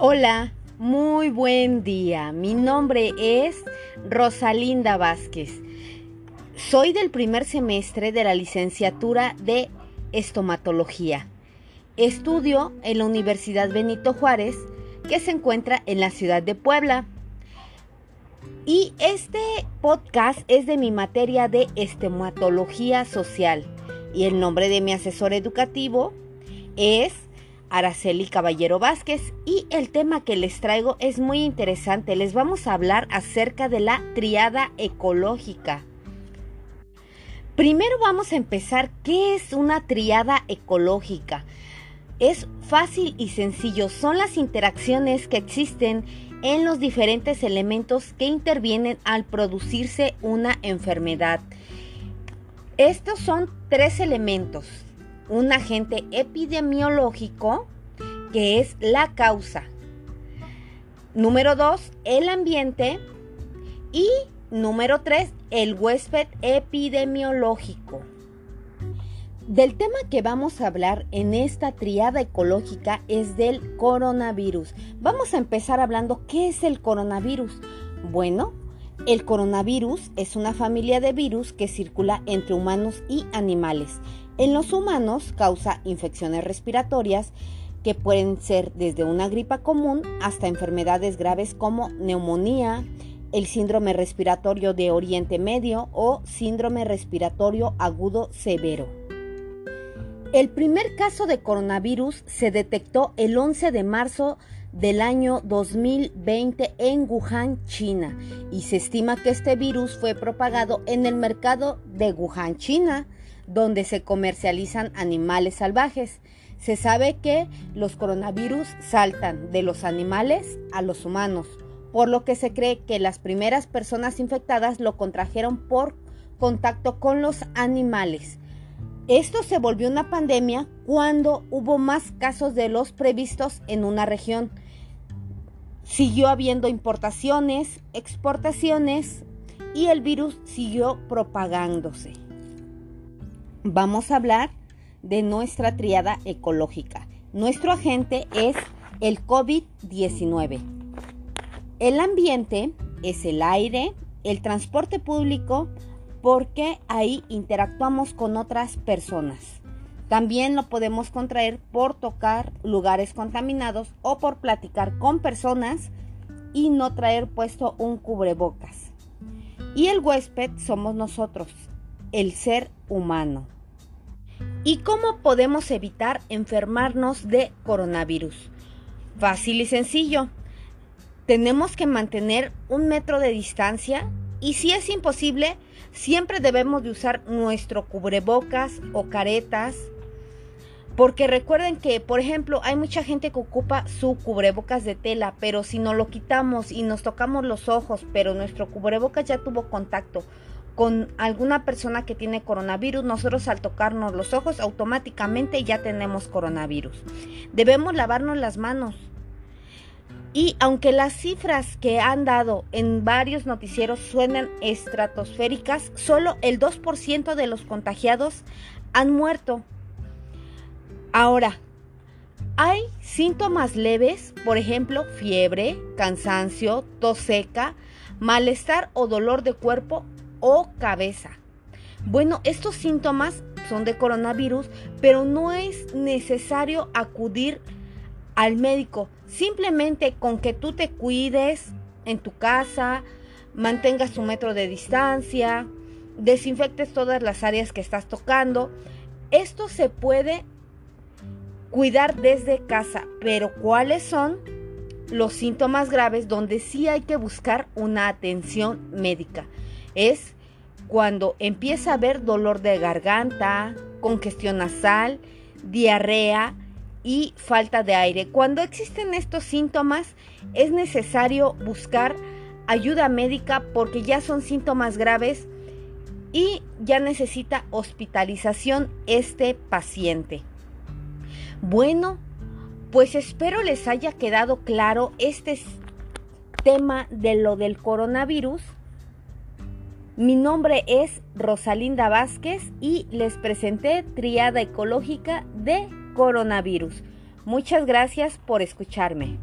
Hola, muy buen día. Mi nombre es Rosalinda Vázquez. Soy del primer semestre de la licenciatura de estomatología. Estudio en la Universidad Benito Juárez, que se encuentra en la ciudad de Puebla. Y este podcast es de mi materia de estomatología social. Y el nombre de mi asesor educativo es Araceli Caballero Vázquez y el tema que les traigo es muy interesante. Les vamos a hablar acerca de la triada ecológica. Primero vamos a empezar, ¿qué es una triada ecológica? Es fácil y sencillo, son las interacciones que existen en los diferentes elementos que intervienen al producirse una enfermedad. Estos son tres elementos, un agente epidemiológico, que es la causa. Número dos, el ambiente. Y número tres, el huésped epidemiológico. Del tema que vamos a hablar en esta triada ecológica es del coronavirus. Vamos a empezar hablando qué es el coronavirus. Bueno, el coronavirus es una familia de virus que circula entre humanos y animales. En los humanos causa infecciones respiratorias que pueden ser desde una gripa común hasta enfermedades graves como neumonía, el síndrome respiratorio de Oriente Medio o síndrome respiratorio agudo severo. El primer caso de coronavirus se detectó el 11 de marzo del año 2020 en Wuhan, China, y se estima que este virus fue propagado en el mercado de Wuhan, China, donde se comercializan animales salvajes. Se sabe que los coronavirus saltan de los animales a los humanos, por lo que se cree que las primeras personas infectadas lo contrajeron por contacto con los animales. Esto se volvió una pandemia cuando hubo más casos de los previstos en una región. Siguió habiendo importaciones, exportaciones y el virus siguió propagándose vamos a hablar de nuestra triada ecológica. Nuestro agente es el COVID-19. El ambiente es el aire, el transporte público, porque ahí interactuamos con otras personas. También lo podemos contraer por tocar lugares contaminados o por platicar con personas y no traer puesto un cubrebocas. Y el huésped somos nosotros, el ser humano. ¿Y cómo podemos evitar enfermarnos de coronavirus? Fácil y sencillo. Tenemos que mantener un metro de distancia y si es imposible, siempre debemos de usar nuestro cubrebocas o caretas. Porque recuerden que, por ejemplo, hay mucha gente que ocupa su cubrebocas de tela, pero si no lo quitamos y nos tocamos los ojos, pero nuestro cubrebocas ya tuvo contacto con alguna persona que tiene coronavirus, nosotros al tocarnos los ojos automáticamente ya tenemos coronavirus. Debemos lavarnos las manos. Y aunque las cifras que han dado en varios noticieros suenan estratosféricas, solo el 2% de los contagiados han muerto. Ahora, hay síntomas leves, por ejemplo, fiebre, cansancio, tos seca, malestar o dolor de cuerpo o cabeza. Bueno, estos síntomas son de coronavirus, pero no es necesario acudir al médico. Simplemente con que tú te cuides en tu casa, mantengas tu metro de distancia, desinfectes todas las áreas que estás tocando. Esto se puede cuidar desde casa, pero ¿cuáles son los síntomas graves donde sí hay que buscar una atención médica? es cuando empieza a haber dolor de garganta, congestión nasal, diarrea y falta de aire. Cuando existen estos síntomas es necesario buscar ayuda médica porque ya son síntomas graves y ya necesita hospitalización este paciente. Bueno, pues espero les haya quedado claro este tema de lo del coronavirus mi nombre es Rosalinda Vázquez y les presenté Triada Ecológica de Coronavirus. Muchas gracias por escucharme.